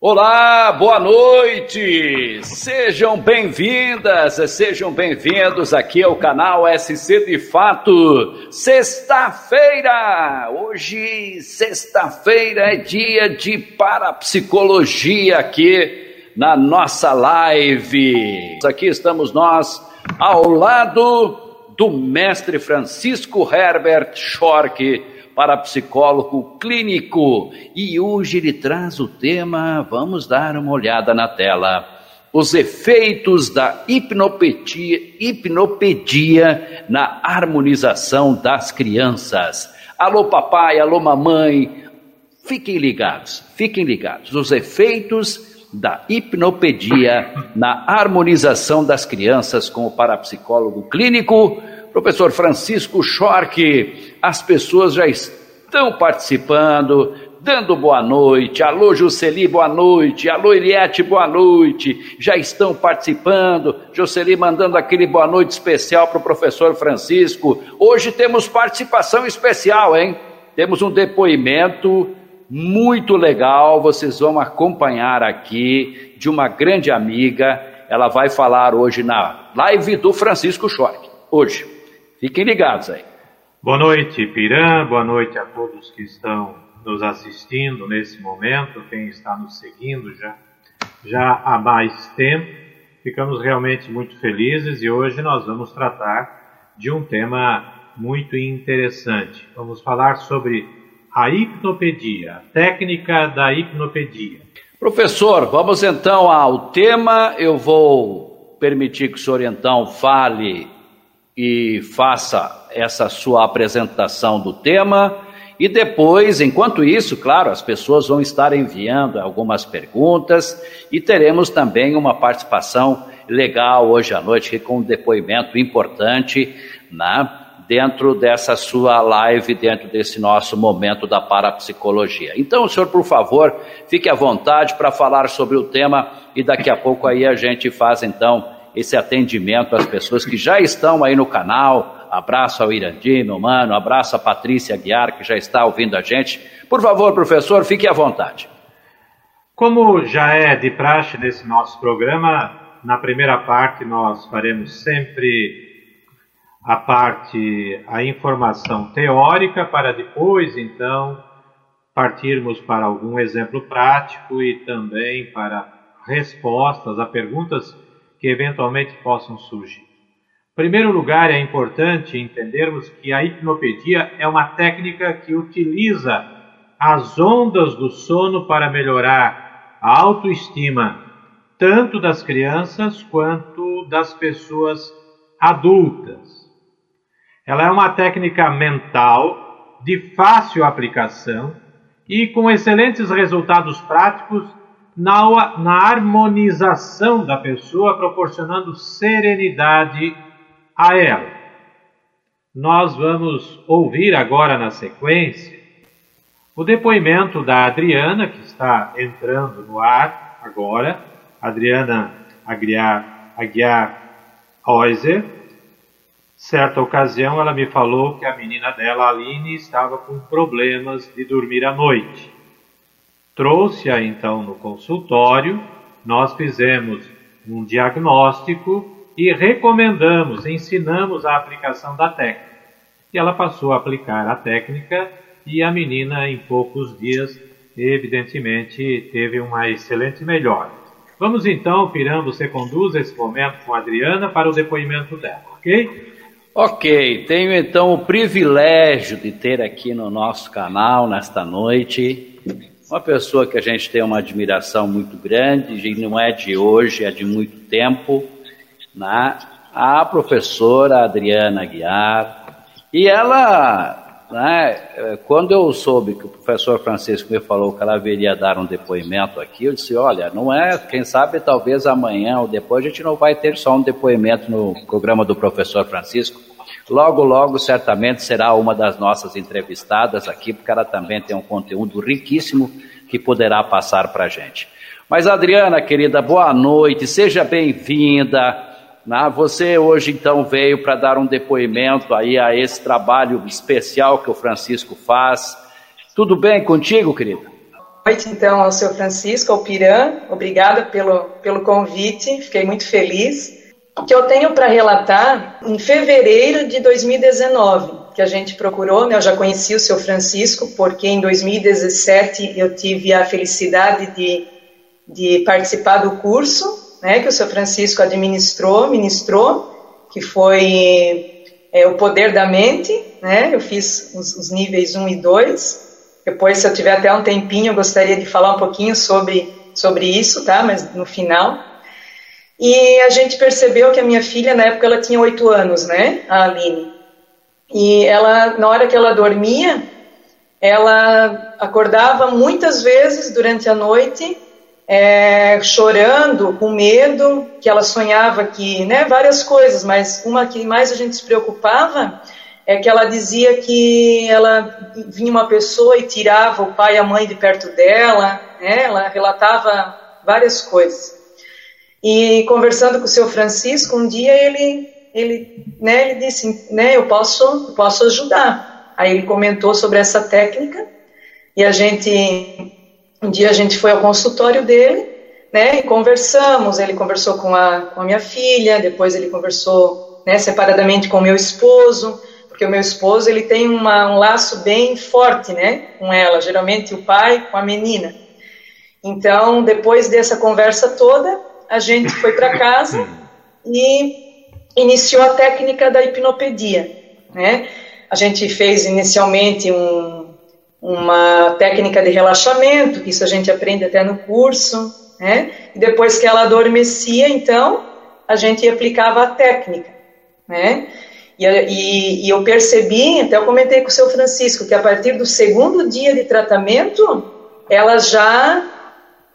Olá, boa noite! Sejam bem-vindas, sejam bem-vindos aqui ao canal SC de Fato. Sexta-feira! Hoje, sexta-feira, é dia de parapsicologia aqui na nossa live. Aqui estamos nós ao lado do mestre Francisco Herbert Schork parapsicólogo clínico. E hoje ele traz o tema, vamos dar uma olhada na tela. Os efeitos da hipnopedia, hipnopedia na harmonização das crianças. Alô papai, alô mamãe, fiquem ligados, fiquem ligados. Os efeitos da hipnopedia na harmonização das crianças com o parapsicólogo clínico Professor Francisco Schork, as pessoas já estão participando, dando boa noite. Alô, Jocely, boa noite. Alô, Eliette, boa noite. Já estão participando. Jocely mandando aquele boa noite especial para o professor Francisco. Hoje temos participação especial, hein? Temos um depoimento muito legal. Vocês vão acompanhar aqui de uma grande amiga. Ela vai falar hoje na live do Francisco Schork. Hoje. Fiquem ligados aí. Boa noite, Pirã. Boa noite a todos que estão nos assistindo nesse momento, quem está nos seguindo já, já há mais tempo. Ficamos realmente muito felizes e hoje nós vamos tratar de um tema muito interessante. Vamos falar sobre a hipnopedia, a técnica da hipnopedia. Professor, vamos então ao tema. Eu vou permitir que o senhor então fale e faça essa sua apresentação do tema. E depois, enquanto isso, claro, as pessoas vão estar enviando algumas perguntas e teremos também uma participação legal hoje à noite com um depoimento importante né, dentro dessa sua live, dentro desse nosso momento da parapsicologia. Então, senhor, por favor, fique à vontade para falar sobre o tema e daqui a pouco aí a gente faz então esse atendimento às pessoas que já estão aí no canal. Abraço ao Irandi, meu mano, abraço a Patrícia Guiar, que já está ouvindo a gente. Por favor, professor, fique à vontade. Como já é de praxe nesse nosso programa, na primeira parte nós faremos sempre a parte, a informação teórica, para depois, então, partirmos para algum exemplo prático e também para respostas a perguntas que eventualmente possam surgir. Em primeiro lugar, é importante entendermos que a hipnopedia é uma técnica que utiliza as ondas do sono para melhorar a autoestima tanto das crianças quanto das pessoas adultas. Ela é uma técnica mental de fácil aplicação e com excelentes resultados práticos na, na harmonização da pessoa, proporcionando serenidade a ela. Nós vamos ouvir agora na sequência o depoimento da Adriana, que está entrando no ar agora, Adriana Aguiar, Aguiar Oiser. Certa ocasião ela me falou que a menina dela, Aline, estava com problemas de dormir à noite. Trouxe-a então no consultório, nós fizemos um diagnóstico e recomendamos, ensinamos a aplicação da técnica. E ela passou a aplicar a técnica e a menina, em poucos dias, evidentemente, teve uma excelente melhora. Vamos então, Piram, você conduz esse momento com a Adriana para o depoimento dela, ok? Ok, tenho então o privilégio de ter aqui no nosso canal, nesta noite, uma pessoa que a gente tem uma admiração muito grande, e não é de hoje, é de muito tempo, né? a professora Adriana Guiar. E ela, né, quando eu soube que o professor Francisco me falou que ela viria dar um depoimento aqui, eu disse: olha, não é, quem sabe talvez amanhã ou depois a gente não vai ter só um depoimento no programa do professor Francisco. Logo, logo, certamente será uma das nossas entrevistadas aqui, porque ela também tem um conteúdo riquíssimo que poderá passar para a gente. Mas, Adriana, querida, boa noite, seja bem-vinda. Você hoje, então, veio para dar um depoimento aí a esse trabalho especial que o Francisco faz. Tudo bem contigo, querida? noite, então, ao seu Francisco, ao Piran. Obrigada pelo, pelo convite, fiquei muito feliz. Que eu tenho para relatar, em fevereiro de 2019, que a gente procurou, né, eu já conheci o seu Francisco, porque em 2017 eu tive a felicidade de, de participar do curso né, que o seu Francisco administrou, ministrou, que foi é, o poder da mente, né, eu fiz os, os níveis 1 e 2, depois, se eu tiver até um tempinho, eu gostaria de falar um pouquinho sobre, sobre isso, tá? Mas no final. E a gente percebeu que a minha filha, na época, ela tinha oito anos, né? A Aline. E ela, na hora que ela dormia, ela acordava muitas vezes durante a noite, é, chorando, com medo, que ela sonhava que, né, várias coisas, mas uma que mais a gente se preocupava é que ela dizia que ela vinha uma pessoa e tirava o pai e a mãe de perto dela, né? ela relatava várias coisas. E conversando com o seu Francisco, um dia ele, ele, né, ele disse, né, eu posso, eu posso ajudar. Aí ele comentou sobre essa técnica e a gente, um dia a gente foi ao consultório dele, né, e conversamos. Ele conversou com a, com a minha filha, depois ele conversou, né, separadamente com meu esposo porque o meu esposo ele tem uma, um laço bem forte, né, com ela, geralmente o pai com a menina. Então, depois dessa conversa toda, a gente foi para casa e iniciou a técnica da hipnopedia, né? A gente fez inicialmente um, uma técnica de relaxamento, que isso a gente aprende até no curso, né? E depois que ela adormecia, então, a gente aplicava a técnica, né? E, e, e, eu percebi, até eu comentei com o seu Francisco, que a partir do segundo dia de tratamento, ela já,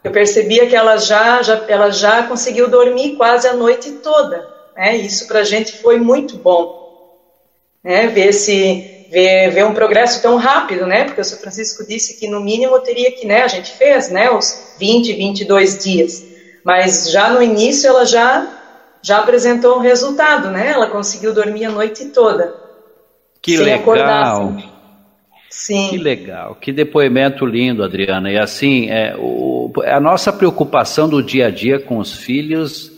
eu percebia que ela já, já, ela já conseguiu dormir quase a noite toda. Né? Isso para a gente foi muito bom. Né? Ver, esse, ver, ver um progresso tão rápido, né? porque o seu Francisco disse que no mínimo teria que, né, a gente fez né, os 20, 22 dias. Mas já no início ela já já apresentou um resultado, né? Ela conseguiu dormir a noite toda. Que legal. Acordar, assim. Sim. Que legal, que depoimento lindo, Adriana. E assim, é, o, a nossa preocupação do dia a dia com os filhos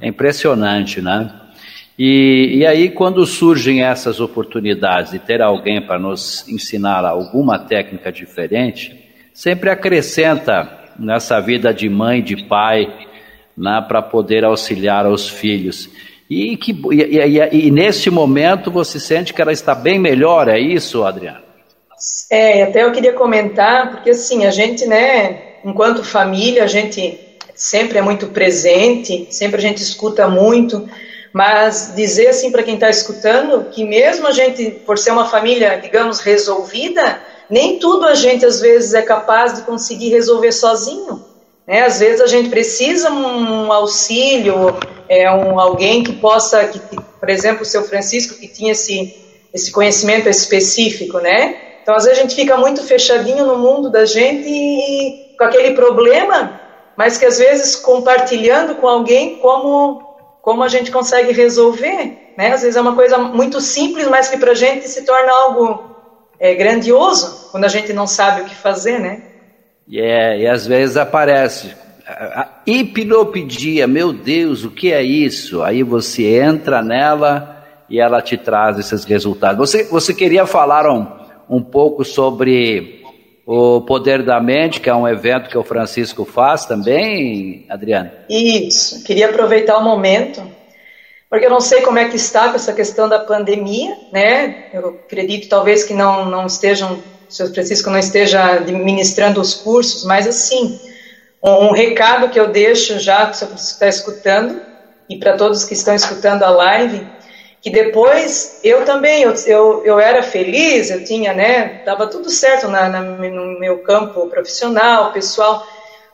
é impressionante, né? E, e aí, quando surgem essas oportunidades de ter alguém para nos ensinar alguma técnica diferente, sempre acrescenta nessa vida de mãe, de pai, né, para poder auxiliar aos filhos. E, que, e, e, e, nesse momento você sente que ela está bem melhor, é isso, Adriana? É, até eu queria comentar, porque assim, a gente, né, enquanto família, a gente sempre é muito presente, sempre a gente escuta muito, mas dizer assim para quem está escutando que mesmo a gente, por ser uma família, digamos, resolvida, nem tudo a gente às vezes é capaz de conseguir resolver sozinho. Né? Às vezes a gente precisa um auxílio, é, um, alguém que possa, que, por exemplo, o seu Francisco, que tinha esse, esse conhecimento específico, né? Então, às vezes a gente fica muito fechadinho no mundo da gente e, e com aquele problema, mas que às vezes compartilhando com alguém como, como a gente consegue resolver, né? Às vezes é uma coisa muito simples, mas que para a gente se torna algo é, grandioso quando a gente não sabe o que fazer, né? E, é, e às vezes aparece a hipnopedia, meu Deus, o que é isso? Aí você entra nela e ela te traz esses resultados. Você, você queria falar um, um pouco sobre o Poder da Mente, que é um evento que o Francisco faz também, Adriana? Isso, queria aproveitar o momento, porque eu não sei como é que está com essa questão da pandemia, né? Eu acredito talvez que não, não estejam o Sr. Francisco não esteja ministrando os cursos, mas assim, um, um recado que eu deixo já, que o. Francisco está escutando, e para todos que estão escutando a live, que depois eu também, eu, eu, eu era feliz, eu tinha, né, estava tudo certo na, na, no meu campo profissional, pessoal,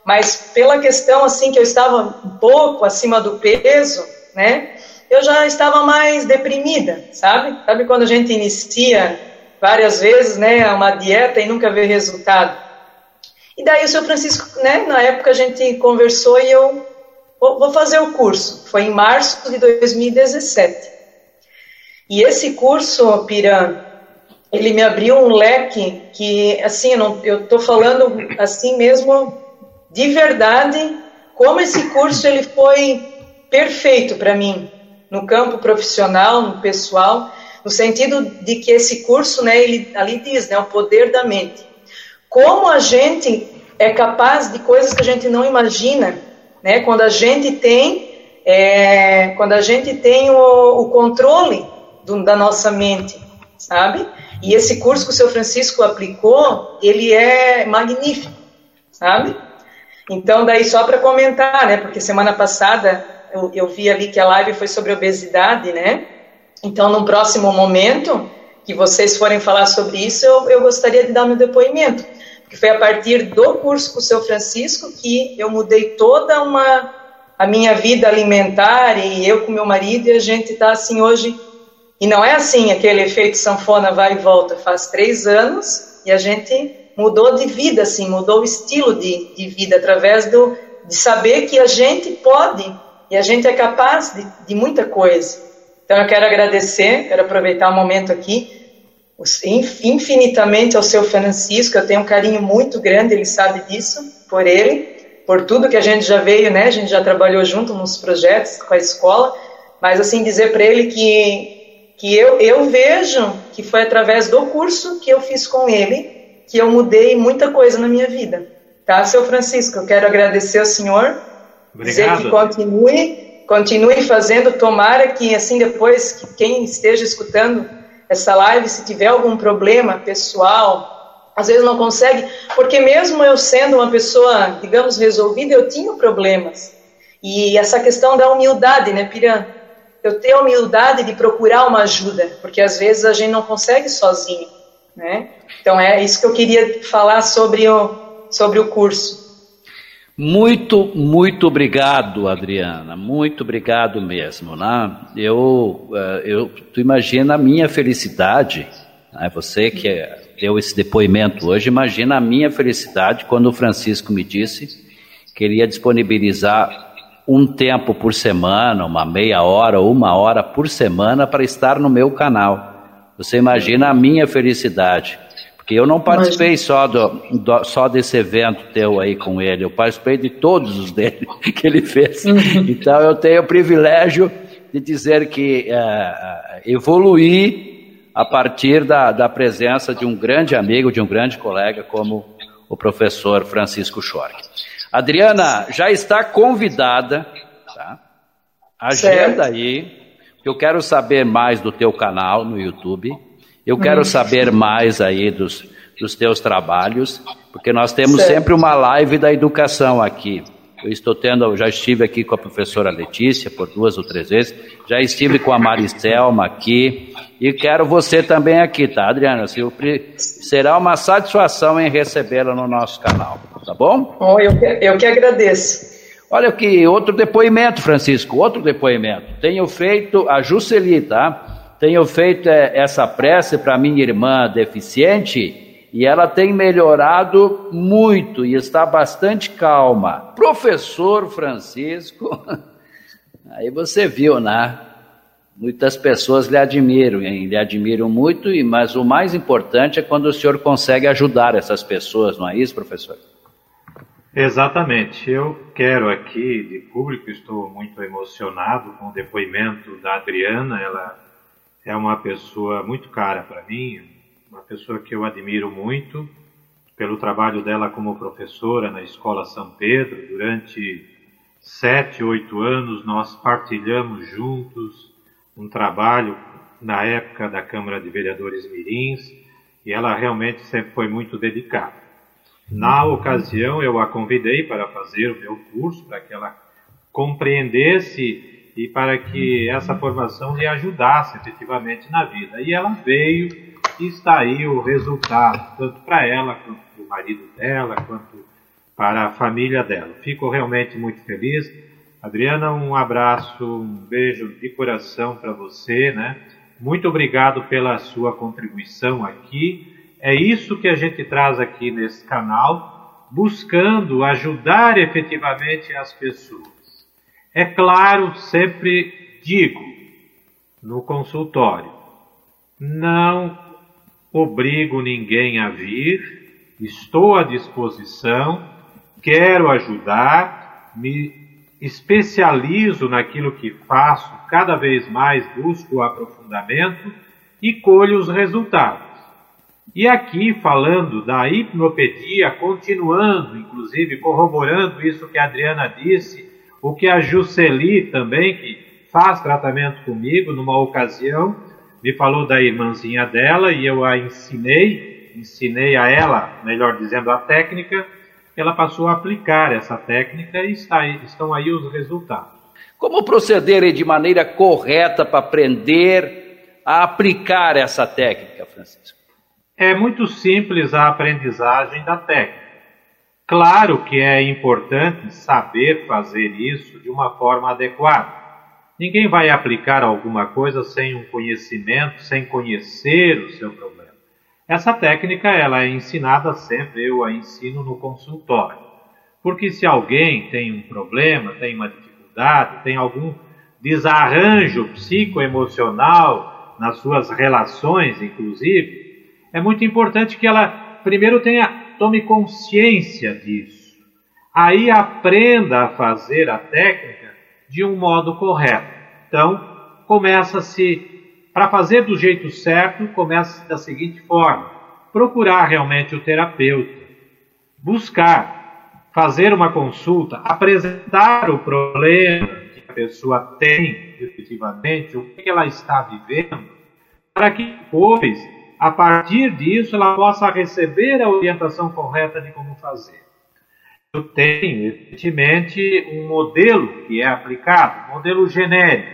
mas pela questão, assim, que eu estava um pouco acima do peso, né, eu já estava mais deprimida, sabe? Sabe quando a gente inicia várias vezes, né, uma dieta e nunca vê resultado. E daí o senhor Francisco, né, na época a gente conversou e eu vou fazer o curso. Foi em março de 2017. E esse curso, Piran, ele me abriu um leque que, assim, eu estou falando assim mesmo, de verdade, como esse curso ele foi perfeito para mim, no campo profissional, no pessoal, no sentido de que esse curso, né, ele ali diz, né, o poder da mente. Como a gente é capaz de coisas que a gente não imagina, né, quando a gente tem, é, quando a gente tem o, o controle do, da nossa mente, sabe? E esse curso que o seu Francisco aplicou, ele é magnífico, sabe? Então, daí só para comentar, né? Porque semana passada eu, eu, vi ali que a live foi sobre obesidade, né? Então, no próximo momento que vocês forem falar sobre isso, eu, eu gostaria de dar meu depoimento. Porque foi a partir do curso com o seu Francisco que eu mudei toda uma a minha vida alimentar e eu com meu marido e a gente está assim hoje e não é assim aquele efeito sanfona vai e volta. Faz três anos e a gente mudou de vida, assim, mudou o estilo de, de vida através do, de saber que a gente pode e a gente é capaz de, de muita coisa. Então eu quero agradecer, quero aproveitar o um momento aqui infinitamente ao seu Francisco, eu tenho um carinho muito grande, ele sabe disso, por ele, por tudo que a gente já veio, né? A gente já trabalhou junto nos projetos com a escola, mas assim dizer para ele que que eu, eu vejo que foi através do curso que eu fiz com ele que eu mudei muita coisa na minha vida. Tá, seu Francisco? Eu quero agradecer ao senhor. Obrigado. Dizer que continue, continue fazendo. Tomara que, assim, depois, que quem esteja escutando essa live, se tiver algum problema pessoal, às vezes não consegue, porque mesmo eu sendo uma pessoa, digamos, resolvida, eu tinha problemas. E essa questão da humildade, né, Piran? Eu tenho a humildade de procurar uma ajuda, porque às vezes a gente não consegue sozinho. Né? Então é isso que eu queria falar sobre o, sobre o curso. Muito, muito obrigado, Adriana. Muito obrigado mesmo. Né? Eu, eh, eu, tu imagina a minha felicidade, né? você que deu esse depoimento hoje, imagina a minha felicidade quando o Francisco me disse que ele ia disponibilizar um tempo por semana, uma meia hora ou uma hora por semana para estar no meu canal. Você imagina a minha felicidade. Porque eu não participei só, do, do, só desse evento teu aí com ele, eu participei de todos os dele que ele fez. Uhum. Então eu tenho o privilégio de dizer que é, evoluí a partir da, da presença de um grande amigo, de um grande colega como o professor Francisco Schork. Adriana, já está convidada, tá? Agenda certo. aí eu quero saber mais do teu canal no YouTube. Eu quero hum. saber mais aí dos, dos teus trabalhos, porque nós temos certo. sempre uma live da educação aqui. Eu estou tendo, já estive aqui com a professora Letícia por duas ou três vezes, já estive com a Maricelma aqui e quero você também aqui, tá, Adriana? Será uma satisfação em recebê-la no nosso canal, tá bom? Oh, eu, que, eu que agradeço. Olha aqui, outro depoimento, Francisco, outro depoimento. Tenho feito, a Juceli, tá? Tenho feito é, essa prece para minha irmã deficiente e ela tem melhorado muito e está bastante calma. Professor Francisco, aí você viu, né? Muitas pessoas lhe admiram, hein? lhe admiram muito, mas o mais importante é quando o senhor consegue ajudar essas pessoas, não é isso, professor? Exatamente. Eu quero aqui, de público, estou muito emocionado com o depoimento da Adriana. Ela é uma pessoa muito cara para mim, uma pessoa que eu admiro muito pelo trabalho dela como professora na Escola São Pedro. Durante sete, oito anos, nós partilhamos juntos um trabalho na época da Câmara de Vereadores Mirins e ela realmente sempre foi muito dedicada. Na ocasião, eu a convidei para fazer o meu curso, para que ela compreendesse e para que essa formação lhe ajudasse efetivamente na vida. E ela veio está aí o resultado, tanto para ela, quanto para o marido dela, quanto para a família dela. Fico realmente muito feliz. Adriana, um abraço, um beijo de coração para você, né? Muito obrigado pela sua contribuição aqui é isso que a gente traz aqui nesse canal, buscando ajudar efetivamente as pessoas. É claro, sempre digo no consultório, não obrigo ninguém a vir, estou à disposição, quero ajudar, me especializo naquilo que faço, cada vez mais busco o aprofundamento e colho os resultados. E aqui, falando da hipnopedia, continuando, inclusive, corroborando isso que a Adriana disse, o que a Jusceli também, que faz tratamento comigo, numa ocasião, me falou da irmãzinha dela e eu a ensinei, ensinei a ela, melhor dizendo, a técnica, ela passou a aplicar essa técnica e está, estão aí os resultados. Como proceder de maneira correta para aprender a aplicar essa técnica, Francisco? É muito simples a aprendizagem da técnica. Claro que é importante saber fazer isso de uma forma adequada. Ninguém vai aplicar alguma coisa sem um conhecimento, sem conhecer o seu problema. Essa técnica ela é ensinada sempre, eu a ensino no consultório. Porque se alguém tem um problema, tem uma dificuldade, tem algum desarranjo psicoemocional nas suas relações, inclusive, é muito importante que ela primeiro tenha tome consciência disso. Aí aprenda a fazer a técnica de um modo correto. Então, começa-se, para fazer do jeito certo, começa da seguinte forma: procurar realmente o terapeuta, buscar, fazer uma consulta, apresentar o problema que a pessoa tem efetivamente, o que ela está vivendo, para que depois, a partir disso, ela possa receber a orientação correta de como fazer tenho, evidentemente, um modelo que é aplicado, um modelo genérico.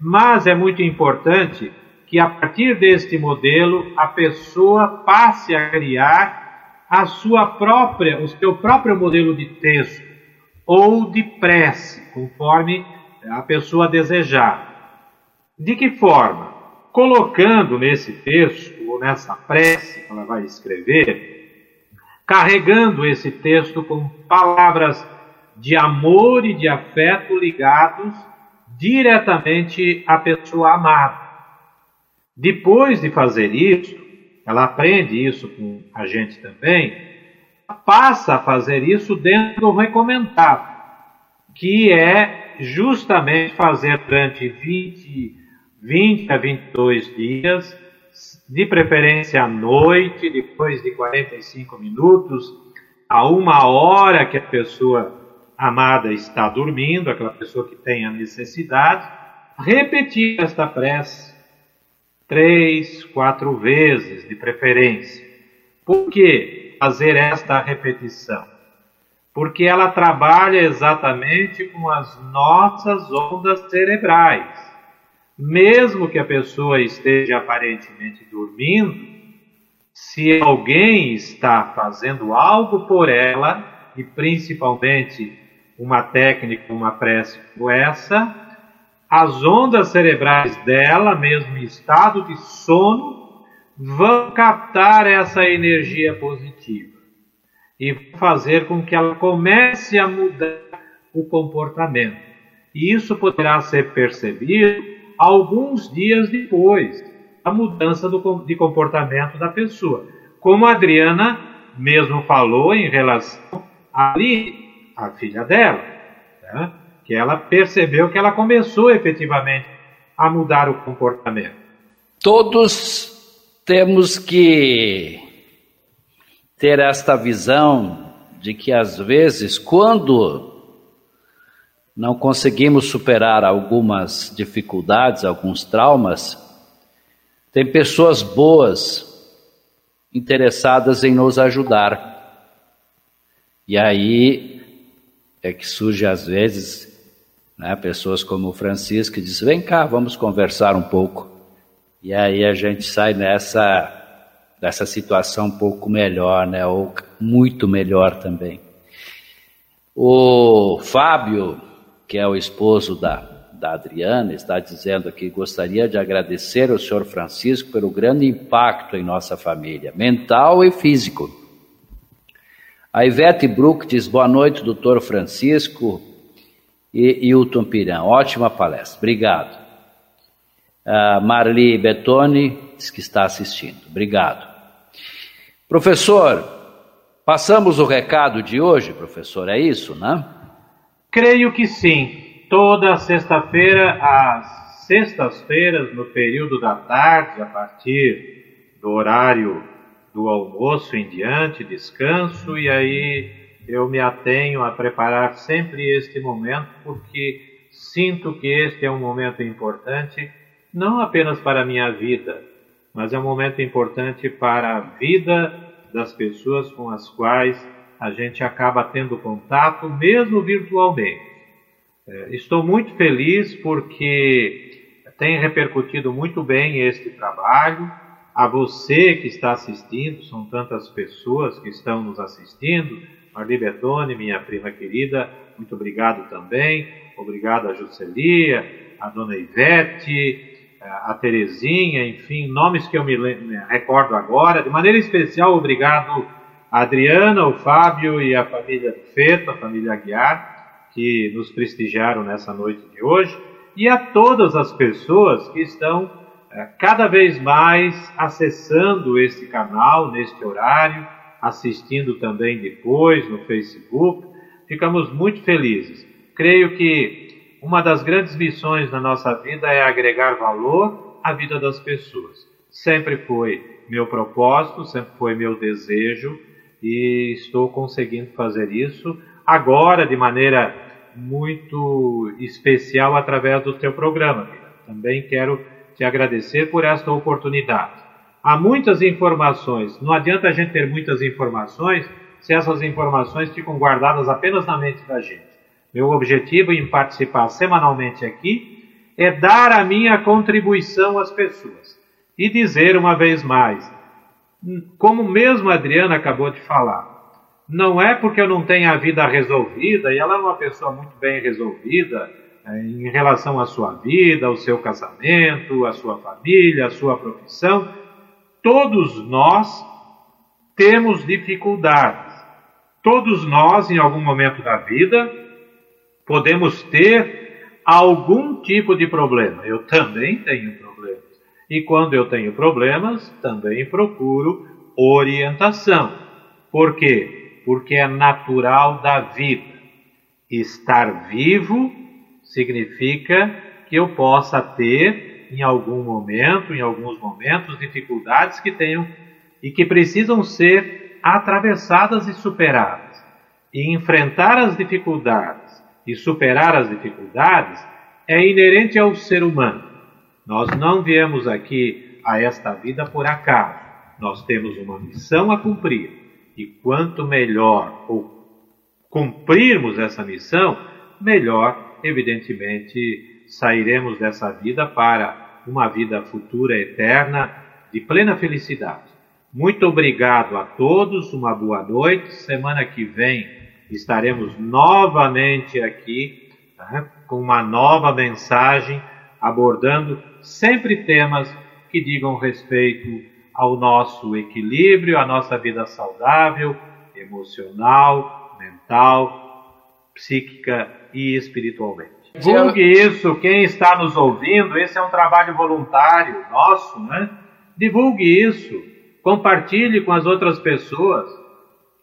Mas é muito importante que, a partir deste modelo, a pessoa passe a criar a sua própria, o seu próprio modelo de texto ou de prece, conforme a pessoa desejar. De que forma? Colocando nesse texto ou nessa prece que ela vai escrever, carregando esse texto com palavras de amor e de afeto ligados diretamente à pessoa amada. Depois de fazer isso, ela aprende isso com a gente também, passa a fazer isso dentro do recomendado, que é justamente fazer durante 20, 20 a 22 dias de preferência à noite, depois de 45 minutos, a uma hora que a pessoa amada está dormindo, aquela pessoa que tem a necessidade, repetir esta prece três, quatro vezes de preferência. Por que fazer esta repetição? Porque ela trabalha exatamente com as nossas ondas cerebrais mesmo que a pessoa esteja aparentemente dormindo, se alguém está fazendo algo por ela, e principalmente uma técnica, uma prece como essa, as ondas cerebrais dela, mesmo em estado de sono, vão captar essa energia positiva e fazer com que ela comece a mudar o comportamento. E isso poderá ser percebido alguns dias depois da mudança do, de comportamento da pessoa. Como a Adriana mesmo falou em relação a Ali, a filha dela, né? que ela percebeu que ela começou efetivamente a mudar o comportamento. Todos temos que ter esta visão de que às vezes, quando não conseguimos superar algumas dificuldades, alguns traumas, tem pessoas boas interessadas em nos ajudar. E aí é que surge às vezes né, pessoas como o Francisco que diz: vem cá, vamos conversar um pouco. E aí a gente sai nessa dessa situação um pouco melhor, né, ou muito melhor também. O Fábio que é o esposo da, da Adriana, está dizendo que gostaria de agradecer ao senhor Francisco pelo grande impacto em nossa família, mental e físico. A Ivete Brook diz boa noite, doutor Francisco e Hilton Piran. Ótima palestra, obrigado. A Marli Betoni diz que está assistindo, obrigado. Professor, passamos o recado de hoje, professor, é isso, né? Creio que sim. Toda sexta-feira, às sextas-feiras, no período da tarde, a partir do horário do almoço em diante, descanso, e aí eu me atenho a preparar sempre este momento, porque sinto que este é um momento importante, não apenas para a minha vida, mas é um momento importante para a vida das pessoas com as quais a gente acaba tendo contato, mesmo virtualmente. É, estou muito feliz porque tem repercutido muito bem este trabalho. A você que está assistindo, são tantas pessoas que estão nos assistindo. Marli Betone, minha prima querida, muito obrigado também. Obrigado a Juscelia, a dona Ivete, a Terezinha, enfim, nomes que eu me recordo agora. De maneira especial, obrigado a Adriana, o Fábio e a família do Feto, a família Aguiar, que nos prestigiaram nessa noite de hoje, e a todas as pessoas que estão é, cada vez mais acessando este canal neste horário, assistindo também depois no Facebook. Ficamos muito felizes. Creio que uma das grandes missões da nossa vida é agregar valor à vida das pessoas. Sempre foi meu propósito, sempre foi meu desejo e estou conseguindo fazer isso agora de maneira muito especial através do teu programa. Também quero te agradecer por esta oportunidade. Há muitas informações, não adianta a gente ter muitas informações se essas informações ficam guardadas apenas na mente da gente. Meu objetivo em participar semanalmente aqui é dar a minha contribuição às pessoas e dizer uma vez mais, como mesmo a Adriana acabou de falar, não é porque eu não tenho a vida resolvida, e ela é uma pessoa muito bem resolvida é, em relação à sua vida, ao seu casamento, à sua família, à sua profissão. Todos nós temos dificuldades. Todos nós, em algum momento da vida, podemos ter algum tipo de problema. Eu também tenho problemas. E quando eu tenho problemas, também procuro orientação. Por quê? Porque é natural da vida. Estar vivo significa que eu possa ter, em algum momento, em alguns momentos, dificuldades que tenham e que precisam ser atravessadas e superadas. E enfrentar as dificuldades e superar as dificuldades é inerente ao ser humano. Nós não viemos aqui a esta vida por acaso. Nós temos uma missão a cumprir. E quanto melhor cumprirmos essa missão, melhor, evidentemente, sairemos dessa vida para uma vida futura eterna de plena felicidade. Muito obrigado a todos, uma boa noite. Semana que vem estaremos novamente aqui tá? com uma nova mensagem, abordando sempre temas que digam respeito ao nosso equilíbrio, à nossa vida saudável, emocional, mental, psíquica e espiritualmente. Divulgue isso, quem está nos ouvindo, esse é um trabalho voluntário nosso, né? Divulgue isso, compartilhe com as outras pessoas.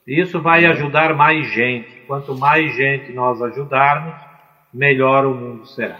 Isso vai ajudar mais gente. Quanto mais gente nós ajudarmos, melhor o mundo será.